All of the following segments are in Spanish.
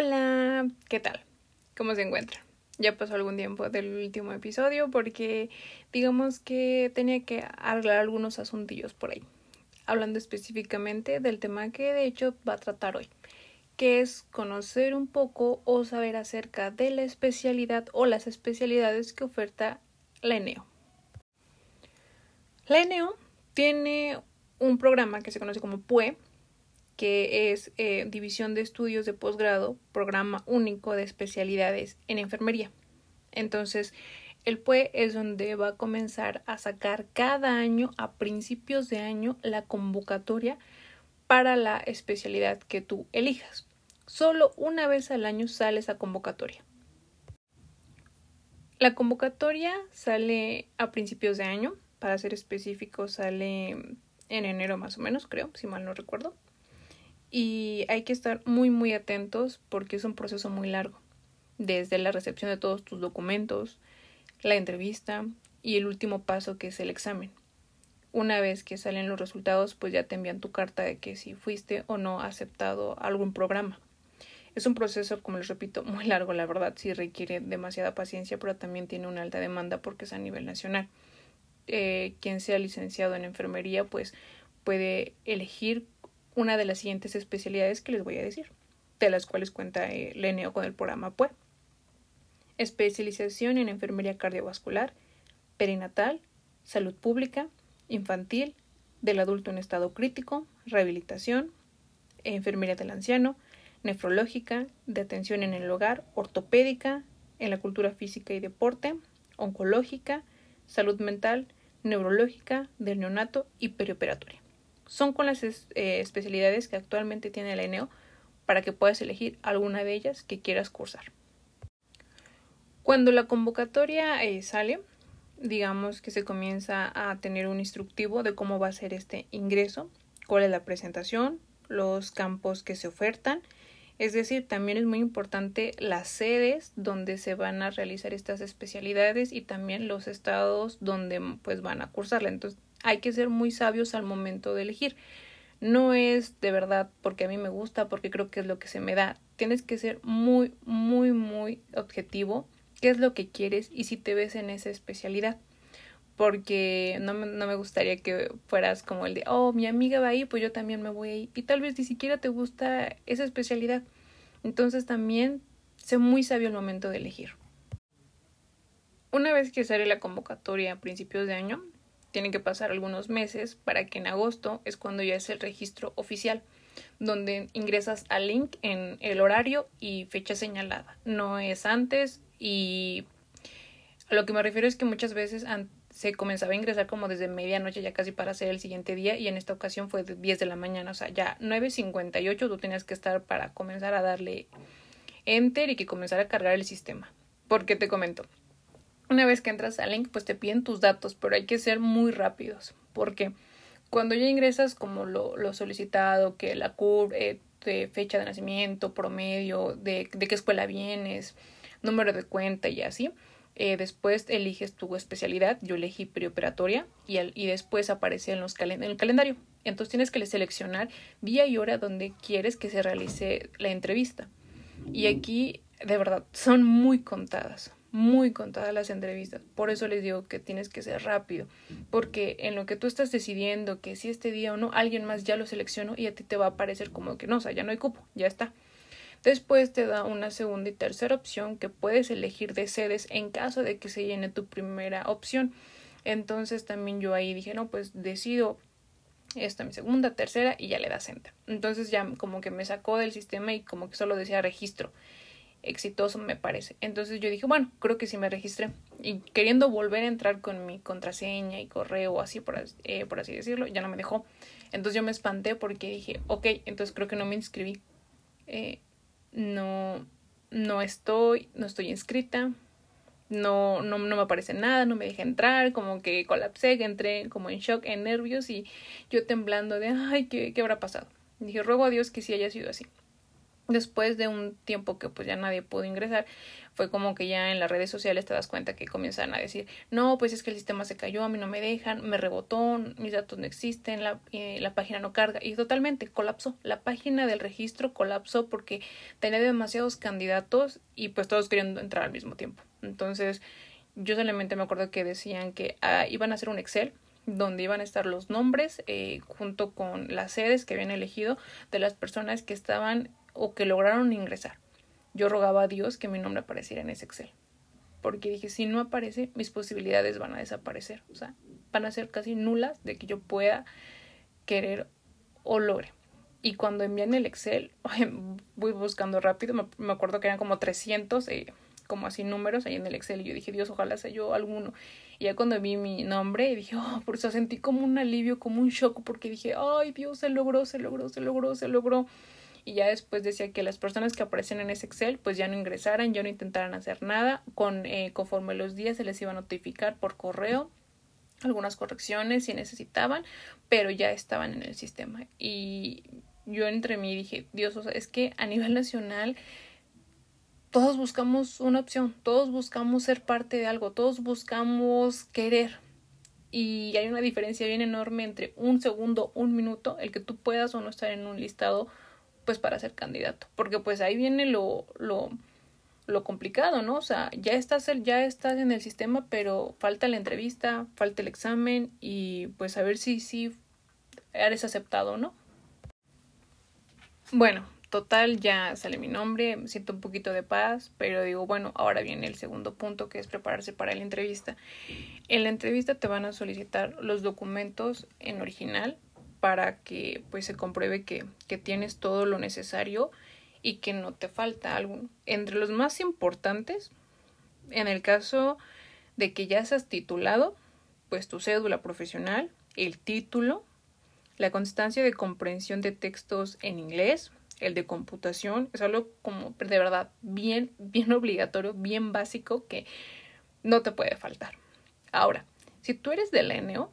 Hola, ¿qué tal? ¿Cómo se encuentran? Ya pasó algún tiempo del último episodio porque digamos que tenía que arreglar algunos asuntillos por ahí, hablando específicamente del tema que de hecho va a tratar hoy, que es conocer un poco o saber acerca de la especialidad o las especialidades que oferta la ENEO. La ENEO tiene un programa que se conoce como PUE, que es eh, División de Estudios de Posgrado, Programa Único de Especialidades en Enfermería. Entonces, el PUE es donde va a comenzar a sacar cada año, a principios de año, la convocatoria para la especialidad que tú elijas. Solo una vez al año sale esa convocatoria. La convocatoria sale a principios de año, para ser específico sale en enero más o menos, creo, si mal no recuerdo y hay que estar muy muy atentos porque es un proceso muy largo, desde la recepción de todos tus documentos, la entrevista y el último paso que es el examen. Una vez que salen los resultados, pues ya te envían tu carta de que si fuiste o no aceptado algún programa. Es un proceso, como les repito, muy largo, la verdad, sí requiere demasiada paciencia, pero también tiene una alta demanda porque es a nivel nacional. Eh, quien sea licenciado en enfermería, pues puede elegir una de las siguientes especialidades que les voy a decir, de las cuales cuenta el ENEO con el programa PUE. Especialización en enfermería cardiovascular, perinatal, salud pública, infantil, del adulto en estado crítico, rehabilitación, enfermería del anciano, nefrológica, de atención en el hogar, ortopédica, en la cultura física y deporte, oncológica, salud mental, neurológica, del neonato y perioperatoria son con las eh, especialidades que actualmente tiene el ENEO para que puedas elegir alguna de ellas que quieras cursar. Cuando la convocatoria eh, sale, digamos que se comienza a tener un instructivo de cómo va a ser este ingreso, cuál es la presentación, los campos que se ofertan, es decir, también es muy importante las sedes donde se van a realizar estas especialidades y también los estados donde pues van a cursarla. Entonces, hay que ser muy sabios al momento de elegir. No es de verdad porque a mí me gusta, porque creo que es lo que se me da. Tienes que ser muy, muy, muy objetivo. ¿Qué es lo que quieres y si te ves en esa especialidad? Porque no me, no me gustaría que fueras como el de, oh, mi amiga va ahí, pues yo también me voy ahí. Y tal vez ni siquiera te gusta esa especialidad. Entonces también sé muy sabio al momento de elegir. Una vez que sale la convocatoria a principios de año, tienen que pasar algunos meses para que en agosto es cuando ya es el registro oficial, donde ingresas al link en el horario y fecha señalada. No es antes y a lo que me refiero es que muchas veces se comenzaba a ingresar como desde medianoche ya casi para hacer el siguiente día y en esta ocasión fue de 10 de la mañana, o sea, ya 9.58 tú tenías que estar para comenzar a darle enter y que comenzara a cargar el sistema. Porque te comento, una vez que entras al link, pues te piden tus datos, pero hay que ser muy rápidos, porque cuando ya ingresas como lo, lo solicitado, que la curva, eh, fecha de nacimiento, promedio, de, de, qué escuela vienes, número de cuenta y así, eh, después eliges tu especialidad, yo elegí preoperatoria y, y después aparece en, los en el calendario. Entonces tienes que seleccionar día y hora donde quieres que se realice la entrevista. Y aquí, de verdad, son muy contadas, muy contadas las entrevistas. Por eso les digo que tienes que ser rápido, porque en lo que tú estás decidiendo que si este día o no, alguien más ya lo seleccionó y a ti te va a parecer como que no, o sea, ya no hay cupo, ya está. Después te da una segunda y tercera opción que puedes elegir de sedes en caso de que se llene tu primera opción. Entonces también yo ahí dije, no, pues decido esta mi segunda, tercera y ya le das enter. Entonces ya como que me sacó del sistema y como que solo decía registro exitoso me parece. Entonces yo dije, bueno, creo que sí me registré. Y queriendo volver a entrar con mi contraseña y correo así, por, eh, por así decirlo, ya no me dejó. Entonces yo me espanté porque dije, ok, entonces creo que no me inscribí. Eh, no, no estoy, no estoy inscrita. No, no, no me aparece nada, no me deja entrar, como que colapsé, entré como en shock, en nervios y yo temblando de, ay, ¿qué, qué habrá pasado? Dije, ruego a Dios que sí haya sido así. Después de un tiempo que pues ya nadie pudo ingresar, fue como que ya en las redes sociales te das cuenta que comienzan a decir, no, pues es que el sistema se cayó, a mí no me dejan, me rebotó, mis datos no existen, la, eh, la página no carga y totalmente colapsó. La página del registro colapsó porque tenía demasiados candidatos y pues todos querían entrar al mismo tiempo. Entonces yo solamente me acuerdo que decían que ah, iban a hacer un Excel donde iban a estar los nombres eh, junto con las sedes que habían elegido de las personas que estaban o que lograron ingresar. Yo rogaba a Dios que mi nombre apareciera en ese Excel. Porque dije, si no aparece, mis posibilidades van a desaparecer. O sea, van a ser casi nulas de que yo pueda querer o logre. Y cuando envían el Excel, voy buscando rápido, me, acuerdo que eran como 300, eh, como así números ahí en el Excel. Y yo dije, Dios, ojalá sea yo alguno. Y ya cuando vi mi nombre, dije, oh, por eso sentí como un alivio, como un shock, porque dije, ay, Dios, se logró, se logró, se logró, se logró y ya después decía que las personas que aparecen en ese Excel pues ya no ingresaran, ya no intentaran hacer nada, con eh, conforme los días se les iba a notificar por correo algunas correcciones si necesitaban, pero ya estaban en el sistema y yo entre mí dije, Dios, o sea, es que a nivel nacional todos buscamos una opción, todos buscamos ser parte de algo, todos buscamos querer. Y hay una diferencia bien enorme entre un segundo, un minuto, el que tú puedas o no estar en un listado pues para ser candidato, porque pues ahí viene lo, lo, lo complicado, ¿no? O sea, ya estás, ya estás en el sistema, pero falta la entrevista, falta el examen y pues a ver si, si eres aceptado, ¿no? Bueno, total, ya sale mi nombre, siento un poquito de paz, pero digo, bueno, ahora viene el segundo punto que es prepararse para la entrevista. En la entrevista te van a solicitar los documentos en original, para que pues se compruebe que, que tienes todo lo necesario y que no te falta algo. Entre los más importantes, en el caso de que ya seas titulado, pues tu cédula profesional, el título, la constancia de comprensión de textos en inglés, el de computación, es algo como de verdad bien, bien obligatorio, bien básico que no te puede faltar. Ahora, si tú eres del ENEO,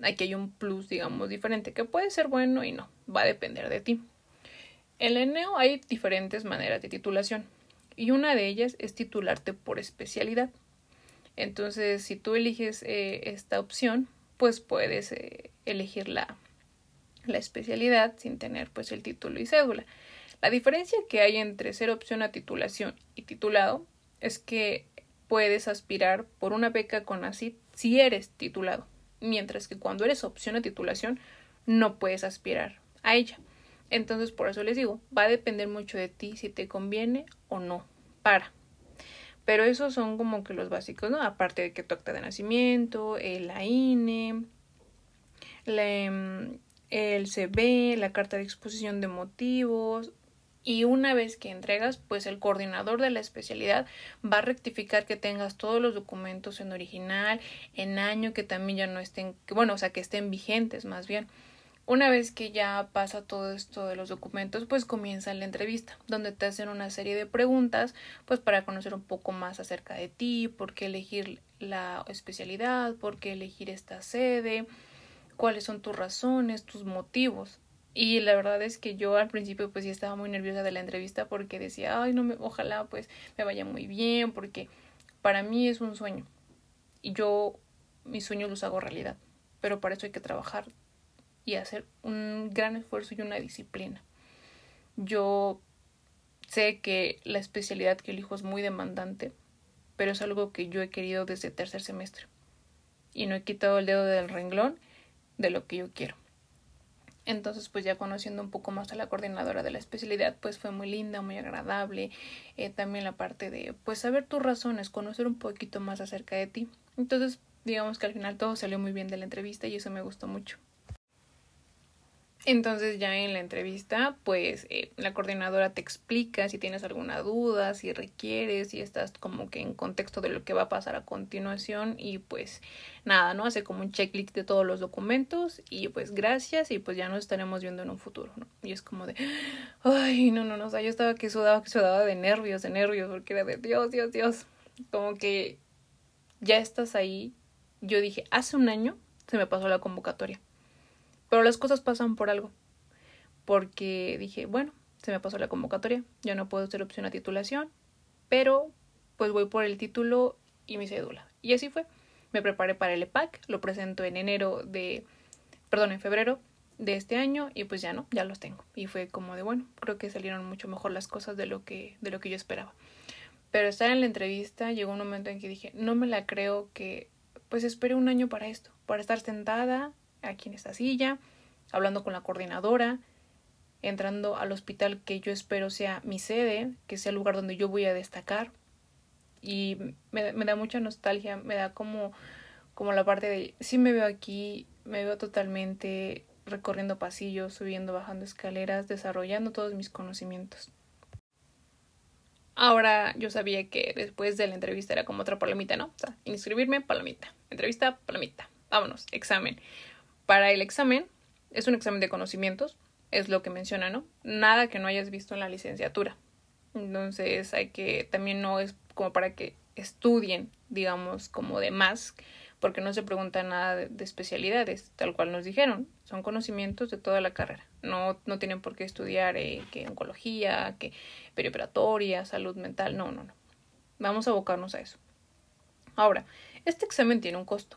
aquí hay un plus, digamos, diferente, que puede ser bueno y no, va a depender de ti. En el ENEO hay diferentes maneras de titulación y una de ellas es titularte por especialidad. Entonces, si tú eliges eh, esta opción, pues puedes eh, elegir la, la especialidad sin tener pues el título y cédula. La diferencia que hay entre ser opción a titulación y titulado es que puedes aspirar por una beca con ACID si eres titulado mientras que cuando eres opción a titulación no puedes aspirar a ella. Entonces, por eso les digo, va a depender mucho de ti si te conviene o no. Para. Pero esos son como que los básicos, ¿no? Aparte de que tu acta de nacimiento, el AINE, mm, el CV, la carta de exposición de motivos, y una vez que entregas, pues el coordinador de la especialidad va a rectificar que tengas todos los documentos en original, en año, que también ya no estén, bueno, o sea, que estén vigentes más bien. Una vez que ya pasa todo esto de los documentos, pues comienza la entrevista, donde te hacen una serie de preguntas, pues para conocer un poco más acerca de ti, por qué elegir la especialidad, por qué elegir esta sede, cuáles son tus razones, tus motivos. Y la verdad es que yo al principio pues sí estaba muy nerviosa de la entrevista porque decía, ay, no me, ojalá pues me vaya muy bien, porque para mí es un sueño. Y yo mis sueños los hago realidad. Pero para eso hay que trabajar y hacer un gran esfuerzo y una disciplina. Yo sé que la especialidad que elijo es muy demandante, pero es algo que yo he querido desde tercer semestre. Y no he quitado el dedo del renglón de lo que yo quiero. Entonces, pues ya conociendo un poco más a la coordinadora de la especialidad, pues fue muy linda, muy agradable. Eh, también la parte de, pues, saber tus razones, conocer un poquito más acerca de ti. Entonces, digamos que al final todo salió muy bien de la entrevista y eso me gustó mucho. Entonces ya en la entrevista, pues eh, la coordinadora te explica si tienes alguna duda, si requieres, si estás como que en contexto de lo que va a pasar a continuación y pues nada, ¿no? Hace como un checklist de todos los documentos y pues gracias y pues ya nos estaremos viendo en un futuro, ¿no? Y es como de, ay, no, no, no, o sea, yo estaba que sudaba, que sudaba de nervios, de nervios, porque era de Dios, Dios, Dios, como que ya estás ahí. Yo dije, hace un año se me pasó la convocatoria pero las cosas pasan por algo. Porque dije, bueno, se me pasó la convocatoria, ya no puedo hacer opción a titulación, pero pues voy por el título y mi cédula. Y así fue. Me preparé para el EPAC, lo presento en enero de, perdón, en febrero de este año y pues ya no, ya los tengo. Y fue como de bueno, creo que salieron mucho mejor las cosas de lo que, de lo que yo esperaba. Pero estar en la entrevista llegó un momento en que dije, no me la creo que pues esperé un año para esto, para estar sentada aquí en esta silla, hablando con la coordinadora, entrando al hospital que yo espero sea mi sede, que sea el lugar donde yo voy a destacar. Y me, da mucha nostalgia, me da como, como la parte de, sí me veo aquí, me veo totalmente recorriendo pasillos, subiendo, bajando escaleras, desarrollando todos mis conocimientos. Ahora yo sabía que después de la entrevista era como otra palomita, ¿no? Inscribirme, palomita. Entrevista, palomita. Vámonos, examen. Para el examen, es un examen de conocimientos, es lo que menciona, ¿no? Nada que no hayas visto en la licenciatura. Entonces hay que, también no es como para que estudien, digamos, como de más, porque no se pregunta nada de, especialidades, tal cual nos dijeron, son conocimientos de toda la carrera. No, no tienen por qué estudiar eh, que oncología, que perioperatoria, salud mental, no, no, no. Vamos a abocarnos a eso. Ahora, este examen tiene un costo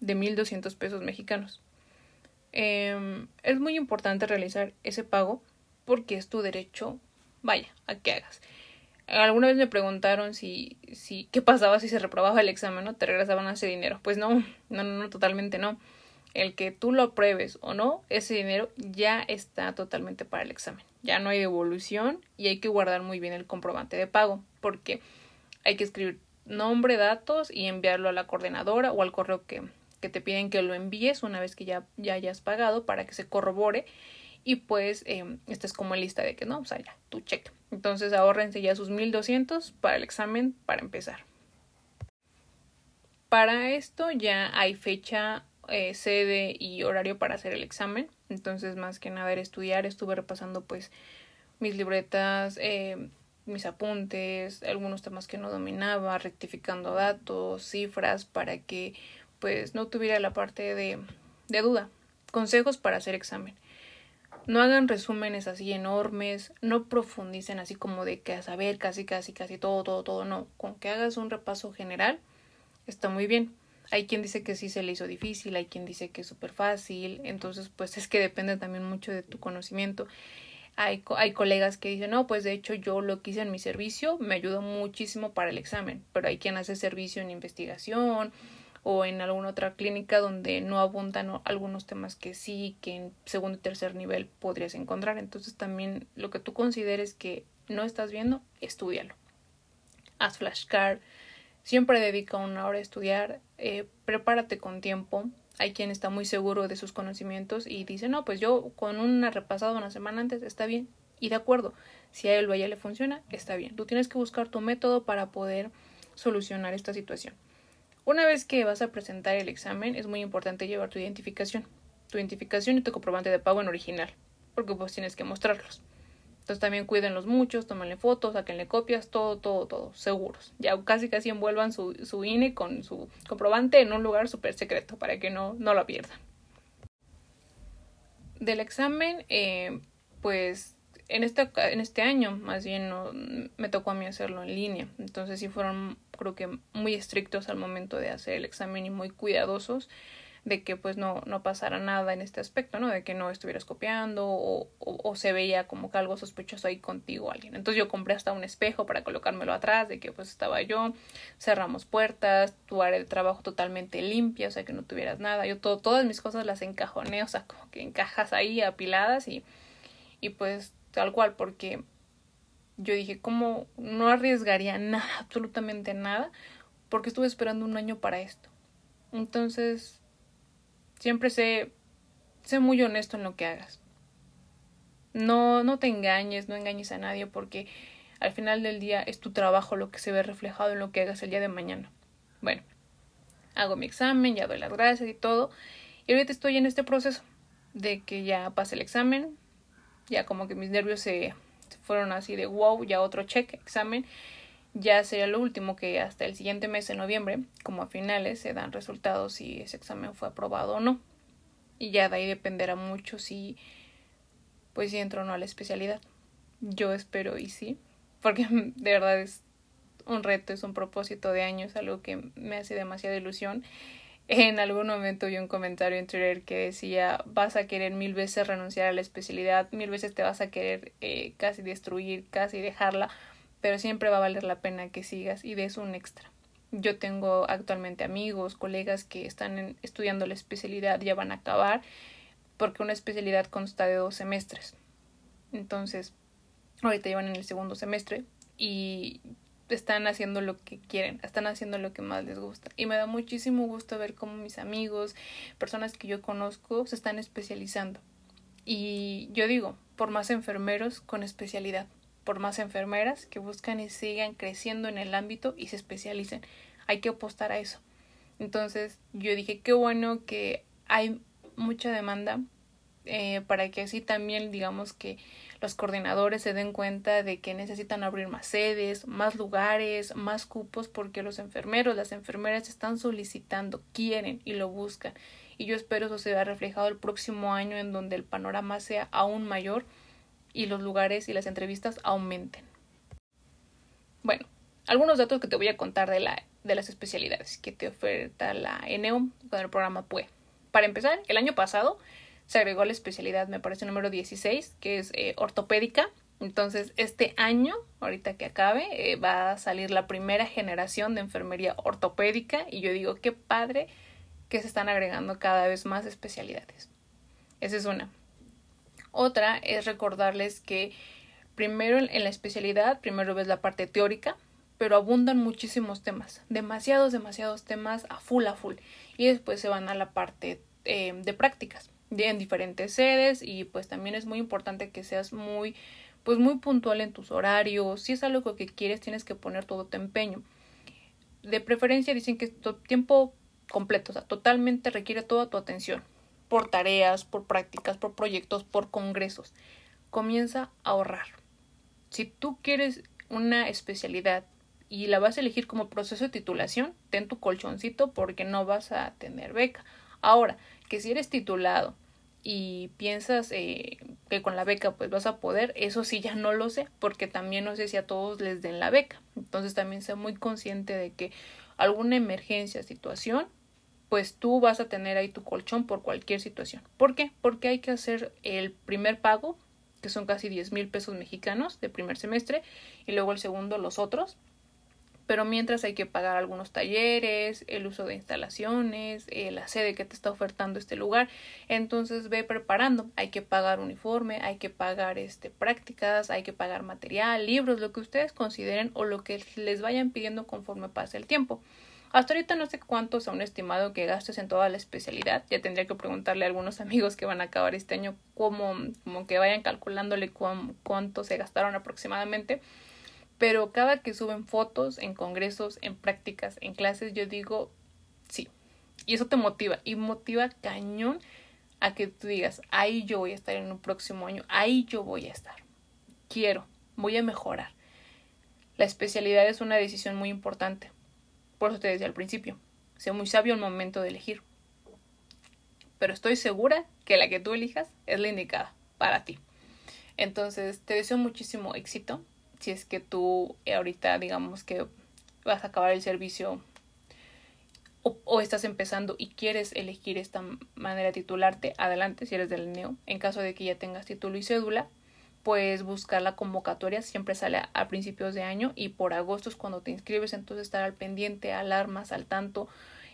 de 1.200 pesos mexicanos. Em, es muy importante realizar ese pago porque es tu derecho, vaya, a que hagas. Alguna vez me preguntaron si, si, qué pasaba si se reprobaba el examen, ¿no? Te regresaban ese dinero. Pues no, no, no, totalmente no. El que tú lo pruebes o no, ese dinero ya está totalmente para el examen. Ya no hay devolución y hay que guardar muy bien el comprobante de pago porque hay que escribir nombre, datos y enviarlo a la coordinadora o al correo que, que te piden que lo envíes una vez que ya, ya hayas pagado para que se corrobore y pues eh, esta es como lista de que no, o sea, ya, tu cheque. Entonces ahorrense ya sus 1200 para el examen para empezar. Para esto ya hay fecha, eh, sede y horario para hacer el examen. Entonces más que nada era estudiar, estuve repasando pues mis libretas, eh, mis apuntes, algunos temas que no dominaba, rectificando datos, cifras para que pues no tuviera la parte de, de duda. Consejos para hacer examen. No hagan resúmenes así enormes, no profundicen así como de que a saber casi, casi, casi todo, todo, todo, no. Con que hagas un repaso general, está muy bien. Hay quien dice que sí se le hizo difícil, hay quien dice que es súper fácil, entonces pues es que depende también mucho de tu conocimiento. Hay, hay colegas que dicen, no, pues de hecho yo lo que hice en mi servicio me ayudó muchísimo para el examen, pero hay quien hace servicio en investigación, o en alguna otra clínica donde no abundan algunos temas que sí, que en segundo y tercer nivel podrías encontrar. Entonces también lo que tú consideres que no estás viendo, estudialo. Haz flashcard, siempre dedica una hora a estudiar, eh, prepárate con tiempo. Hay quien está muy seguro de sus conocimientos y dice, no, pues yo con una repasada una semana antes está bien. Y de acuerdo, si a él o a ella le funciona, está bien. Tú tienes que buscar tu método para poder solucionar esta situación. Una vez que vas a presentar el examen, es muy importante llevar tu identificación, tu identificación y tu comprobante de pago en original, porque pues tienes que mostrarlos. Entonces también cuídenlos muchos, tómenle fotos, saquenle copias, todo, todo, todo, seguros. Ya casi casi envuelvan su, su INE con su comprobante en un lugar súper secreto para que no, no lo pierdan. Del examen, eh, pues en este, en este año más bien no, me tocó a mí hacerlo en línea. Entonces sí fueron creo que muy estrictos al momento de hacer el examen y muy cuidadosos de que pues no, no pasara nada en este aspecto, ¿no? De que no estuvieras copiando o, o, se veía como que algo sospechoso ahí contigo alguien. Entonces yo compré hasta un espejo para colocármelo atrás de que pues estaba yo, cerramos puertas, tu área de trabajo totalmente limpia, o sea que no tuvieras nada. Yo todo, todas mis cosas las encajoné, o sea, como que encajas ahí apiladas y, y pues tal cual, porque yo dije, ¿cómo no arriesgaría nada, absolutamente nada? Porque estuve esperando un año para esto. Entonces, siempre sé, sé muy honesto en lo que hagas. No, no te engañes, no engañes a nadie porque al final del día es tu trabajo lo que se ve reflejado en lo que hagas el día de mañana. Bueno, hago mi examen, ya doy las gracias y todo. Y ahorita estoy en este proceso de que ya pase el examen, ya como que mis nervios se fueron así de wow, ya otro check, examen. Ya sería lo último que hasta el siguiente mes de noviembre, como a finales, se dan resultados si ese examen fue aprobado o no. Y ya de ahí dependerá mucho si pues si entro o no a la especialidad. Yo espero y sí, porque de verdad es un reto, es un propósito de años, algo que me hace demasiada ilusión. En algún momento vi un comentario en Twitter que decía vas a querer mil veces renunciar a la especialidad, mil veces te vas a querer eh, casi destruir, casi dejarla, pero siempre va a valer la pena que sigas y des un extra. Yo tengo actualmente amigos, colegas que están estudiando la especialidad, ya van a acabar, porque una especialidad consta de dos semestres. Entonces, ahorita llevan en el segundo semestre y están haciendo lo que quieren, están haciendo lo que más les gusta. Y me da muchísimo gusto ver cómo mis amigos, personas que yo conozco, se están especializando. Y yo digo, por más enfermeros con especialidad, por más enfermeras que buscan y sigan creciendo en el ámbito y se especialicen. Hay que apostar a eso. Entonces yo dije, qué bueno que hay mucha demanda eh, para que así también digamos que los coordinadores se den cuenta de que necesitan abrir más sedes, más lugares, más cupos, porque los enfermeros, las enfermeras están solicitando, quieren y lo buscan. Y yo espero eso se vea reflejado el próximo año en donde el panorama sea aún mayor y los lugares y las entrevistas aumenten. Bueno, algunos datos que te voy a contar de, la, de las especialidades que te oferta la ENEOM con el programa PUE. Para empezar, el año pasado se agregó la especialidad, me parece, número 16, que es eh, ortopédica. Entonces, este año, ahorita que acabe, eh, va a salir la primera generación de enfermería ortopédica y yo digo, qué padre que se están agregando cada vez más especialidades. Esa es una. Otra es recordarles que primero en la especialidad, primero ves la parte teórica, pero abundan muchísimos temas, demasiados, demasiados temas a full, a full. Y después se van a la parte eh, de prácticas en diferentes sedes y pues también es muy importante que seas muy pues muy puntual en tus horarios. Si es algo que quieres, tienes que poner todo tu empeño. De preferencia dicen que tiempo completo, o sea, totalmente requiere toda tu atención, por tareas, por prácticas, por proyectos, por congresos. Comienza a ahorrar. Si tú quieres una especialidad y la vas a elegir como proceso de titulación, ten tu colchoncito porque no vas a tener beca. Ahora, que si eres titulado y piensas eh, que con la beca pues vas a poder, eso sí ya no lo sé, porque también no sé si a todos les den la beca. Entonces también sé muy consciente de que alguna emergencia, situación, pues tú vas a tener ahí tu colchón por cualquier situación. ¿Por qué? Porque hay que hacer el primer pago, que son casi 10 mil pesos mexicanos de primer semestre, y luego el segundo los otros, pero mientras hay que pagar algunos talleres, el uso de instalaciones, eh, la sede que te está ofertando este lugar, entonces ve preparando, hay que pagar uniforme, hay que pagar este prácticas, hay que pagar material, libros, lo que ustedes consideren o lo que les vayan pidiendo conforme pase el tiempo. Hasta ahorita no sé cuánto sea un estimado que gastes en toda la especialidad. Ya tendría que preguntarle a algunos amigos que van a acabar este año cómo, como que vayan calculándole cuánto se gastaron aproximadamente pero cada que suben fotos en congresos, en prácticas, en clases, yo digo sí. Y eso te motiva y motiva cañón a que tú digas, ahí yo voy a estar en un próximo año, ahí yo voy a estar. Quiero, voy a mejorar. La especialidad es una decisión muy importante. Por eso te decía al principio, sé muy sabio el momento de elegir. Pero estoy segura que la que tú elijas es la indicada para ti. Entonces, te deseo muchísimo éxito si es que tú eh, ahorita digamos que vas a acabar el servicio o, estás empezando y quieres elegir esta manera de titularte, adelante si eres del NEO. En caso de que ya tengas título y cédula, pues buscar la convocatoria, siempre sale a, principios de año y por agosto es cuando te inscribes, entonces estar al pendiente, alarmas, al tanto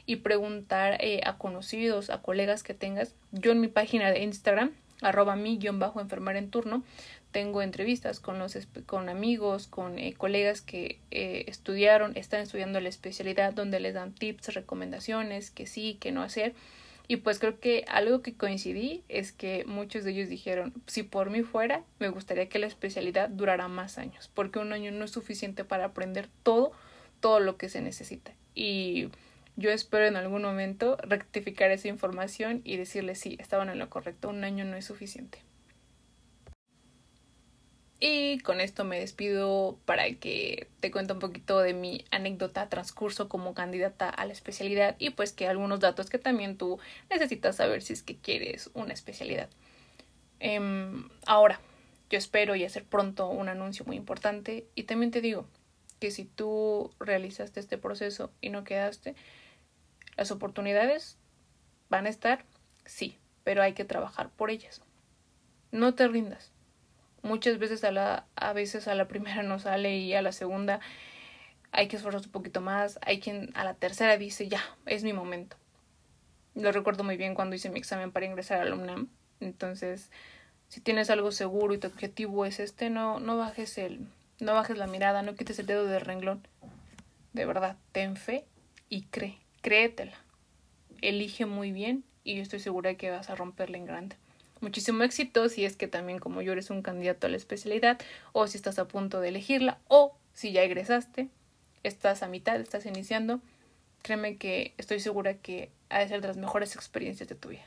y preguntar eh, a conocidos, a colegas que tengas. Yo en mi página de Instagram, arroba mi guion bajo enfermera en turno, tengo entrevistas con, los, con amigos, con eh, colegas que eh, estudiaron, están estudiando la especialidad, donde les dan tips, recomendaciones, que sí, que no hacer. Y pues creo que algo que coincidí es que muchos de ellos dijeron, si por mí fuera, me gustaría que la especialidad durara más años, porque un año no es suficiente para aprender todo, todo lo que se necesita. Y yo espero en algún momento rectificar esa información y decirles, sí, estaban en lo correcto, un año no es suficiente. Y con esto me despido para que te cuente un poquito de mi anécdota transcurso como candidata a la especialidad y pues que algunos datos que también tú necesitas saber si es que quieres una especialidad. Em, ahora, yo espero y hacer pronto un anuncio muy importante. Y también te digo que si tú realizaste este proceso y no quedaste, las oportunidades van a estar, sí, pero hay que trabajar por ellas. No te rindas. Muchas veces a la, a veces a la primera no sale y a la segunda hay que esforzarse un poquito más. Hay quien a la tercera dice, ya, es mi momento. Lo recuerdo muy bien cuando hice mi examen para ingresar a la UNAM. Entonces, si tienes algo seguro y tu objetivo es este, no, no bajes el, no bajes la mirada, no quites el dedo del renglón. De verdad, ten fe y cree, créetela. Elige muy bien y yo estoy segura que vas a romperla en grande. Muchísimo éxito si es que también como yo eres un candidato a la especialidad o si estás a punto de elegirla o si ya egresaste, estás a mitad, estás iniciando, créeme que estoy segura que ha de ser de las mejores experiencias de tu vida.